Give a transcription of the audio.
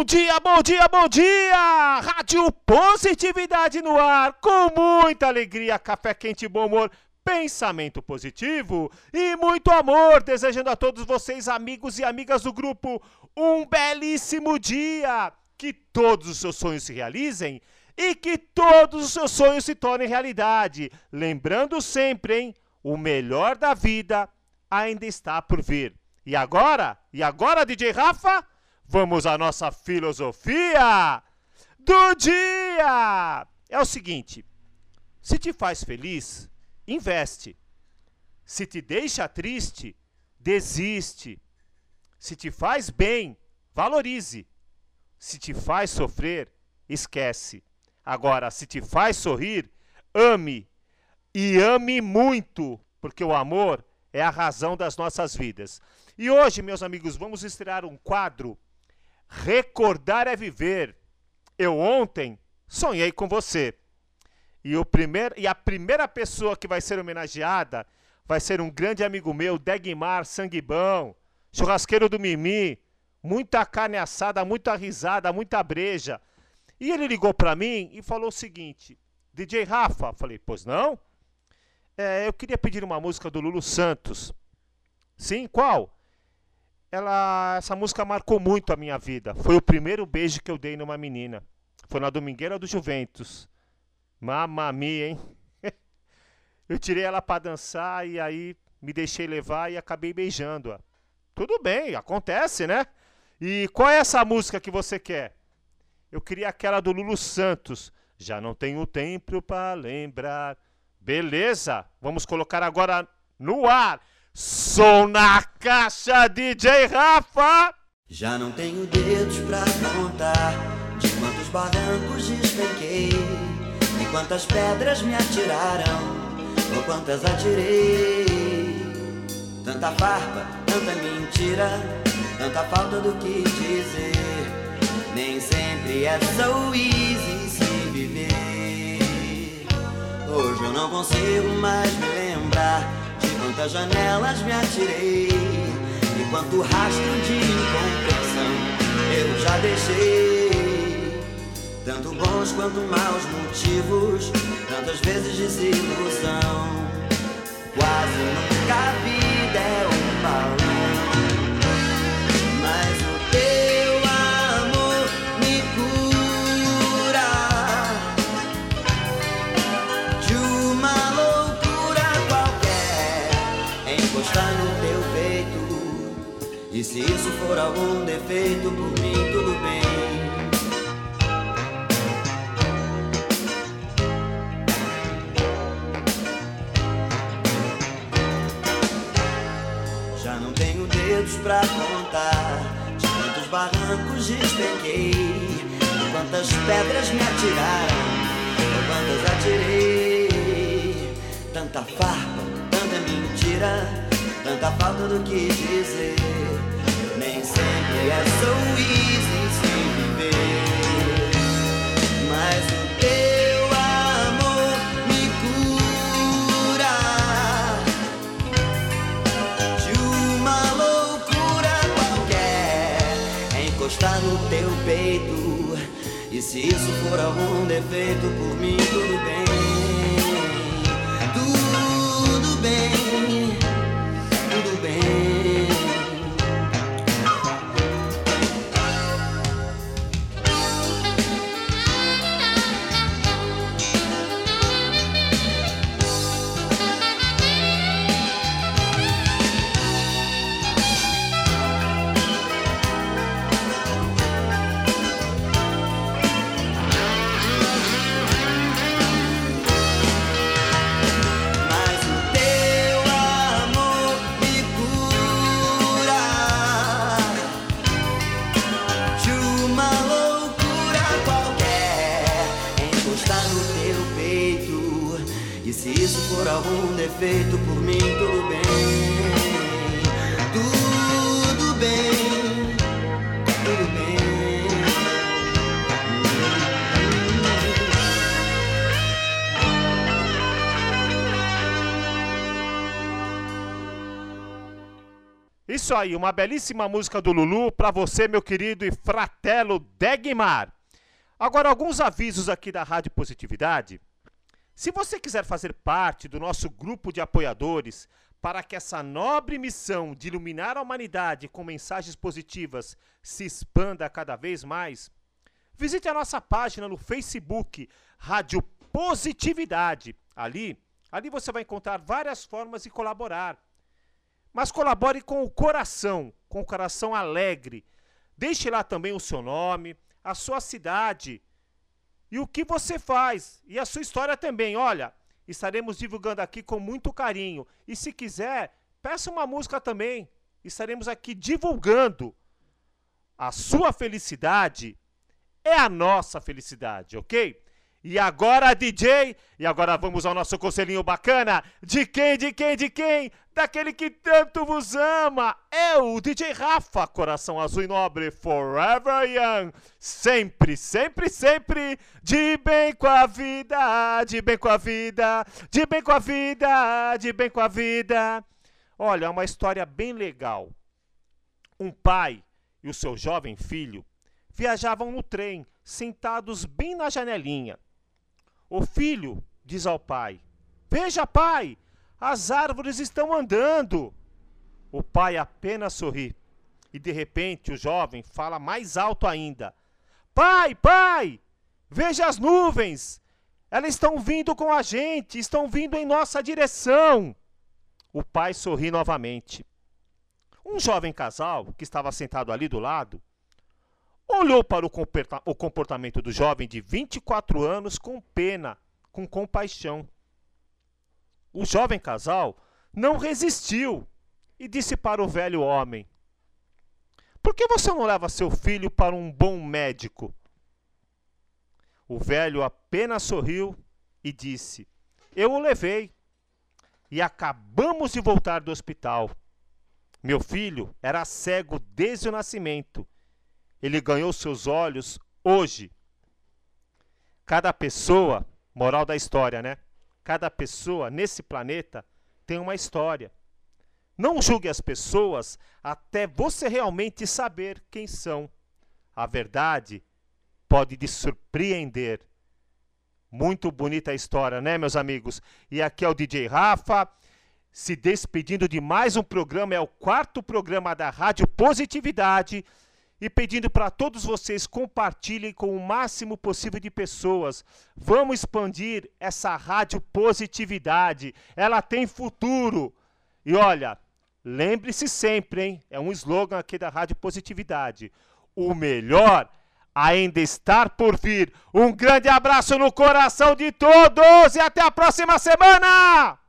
Bom dia, bom dia, bom dia! Rádio Positividade no ar, com muita alegria, café quente e bom humor, pensamento positivo e muito amor, desejando a todos vocês, amigos e amigas do grupo, um belíssimo dia! Que todos os seus sonhos se realizem e que todos os seus sonhos se tornem realidade. Lembrando sempre, hein? O melhor da vida ainda está por vir. E agora? E agora, DJ Rafa? Vamos à nossa filosofia do dia! É o seguinte: se te faz feliz, investe. Se te deixa triste, desiste. Se te faz bem, valorize. Se te faz sofrer, esquece. Agora, se te faz sorrir, ame. E ame muito, porque o amor é a razão das nossas vidas. E hoje, meus amigos, vamos estrear um quadro Recordar é viver. Eu ontem sonhei com você. E, o primeiro, e a primeira pessoa que vai ser homenageada vai ser um grande amigo meu, Degmar Sanguibão, churrasqueiro do Mimi. Muita carne assada, muita risada, muita breja. E ele ligou para mim e falou o seguinte: DJ Rafa, falei, pois não? É, eu queria pedir uma música do Lulu Santos. Sim, qual? Ela, essa música marcou muito a minha vida. Foi o primeiro beijo que eu dei numa menina. Foi na Domingueira do Juventus. Mamma mia, hein? eu tirei ela para dançar e aí me deixei levar e acabei beijando-a. Tudo bem, acontece, né? E qual é essa música que você quer? Eu queria aquela do Lulu Santos. Já não tenho tempo para lembrar. Beleza? Vamos colocar agora no ar. Som na caixa, DJ Rafa! Já não tenho dedos pra contar de quantos barrancos despenquei, de quantas pedras me atiraram, ou quantas atirei. Tanta farpa, tanta mentira, tanta falta do que dizer. Nem sempre é so easy se viver. Hoje eu não consigo mais me lembrar quantas janelas me atirei e quanto rastro de incompreensão eu já deixei. Tanto bons quanto maus motivos, tantas vezes desilusão. Quase nunca a vida é um balão, for algum defeito, por mim tudo bem. Já não tenho dedos pra contar de quantos barrancos despenquei, de quantas pedras me atiraram, ou quantas atirei. Tanta farpa, tanta mentira, tanta falta do que dizer. No teu peito e se isso for algum defeito se isso for algum defeito, por mim tudo bem. Tudo bem. Tudo bem. isso aí, uma belíssima música do Lulu para você, meu querido e fratelo Degmar. Agora, alguns avisos aqui da Rádio Positividade. Se você quiser fazer parte do nosso grupo de apoiadores para que essa nobre missão de iluminar a humanidade com mensagens positivas se expanda cada vez mais, visite a nossa página no Facebook, Rádio Positividade. Ali, ali você vai encontrar várias formas de colaborar. Mas colabore com o coração, com o coração alegre. Deixe lá também o seu nome, a sua cidade e o que você faz e a sua história também. Olha, estaremos divulgando aqui com muito carinho. E se quiser, peça uma música também. Estaremos aqui divulgando. A sua felicidade é a nossa felicidade, ok? E agora, DJ, e agora vamos ao nosso conselhinho bacana. De quem, de quem, de quem? Daquele que tanto vos ama. É o DJ Rafa, coração azul e nobre, forever young. Sempre, sempre, sempre de bem com a vida, de bem com a vida, de bem com a vida, de bem com a vida. Olha, é uma história bem legal. Um pai e o seu jovem filho viajavam no trem, sentados bem na janelinha. O filho diz ao pai: Veja, pai, as árvores estão andando. O pai apenas sorri. E de repente o jovem fala mais alto ainda: Pai, pai, veja as nuvens. Elas estão vindo com a gente, estão vindo em nossa direção. O pai sorri novamente. Um jovem casal que estava sentado ali do lado olhou para o comportamento do jovem de 24 anos com pena, com compaixão. O jovem casal não resistiu e disse para o velho homem: Por que você não leva seu filho para um bom médico? O velho apenas sorriu e disse: Eu o levei e acabamos de voltar do hospital. Meu filho era cego desde o nascimento ele ganhou seus olhos hoje. Cada pessoa, moral da história, né? Cada pessoa nesse planeta tem uma história. Não julgue as pessoas até você realmente saber quem são. A verdade pode te surpreender. Muito bonita a história, né, meus amigos? E aqui é o DJ Rafa, se despedindo de mais um programa, é o quarto programa da Rádio Positividade e pedindo para todos vocês compartilhem com o máximo possível de pessoas. Vamos expandir essa rádio positividade. Ela tem futuro. E olha, lembre-se sempre, hein? É um slogan aqui da Rádio Positividade. O melhor ainda está por vir. Um grande abraço no coração de todos e até a próxima semana!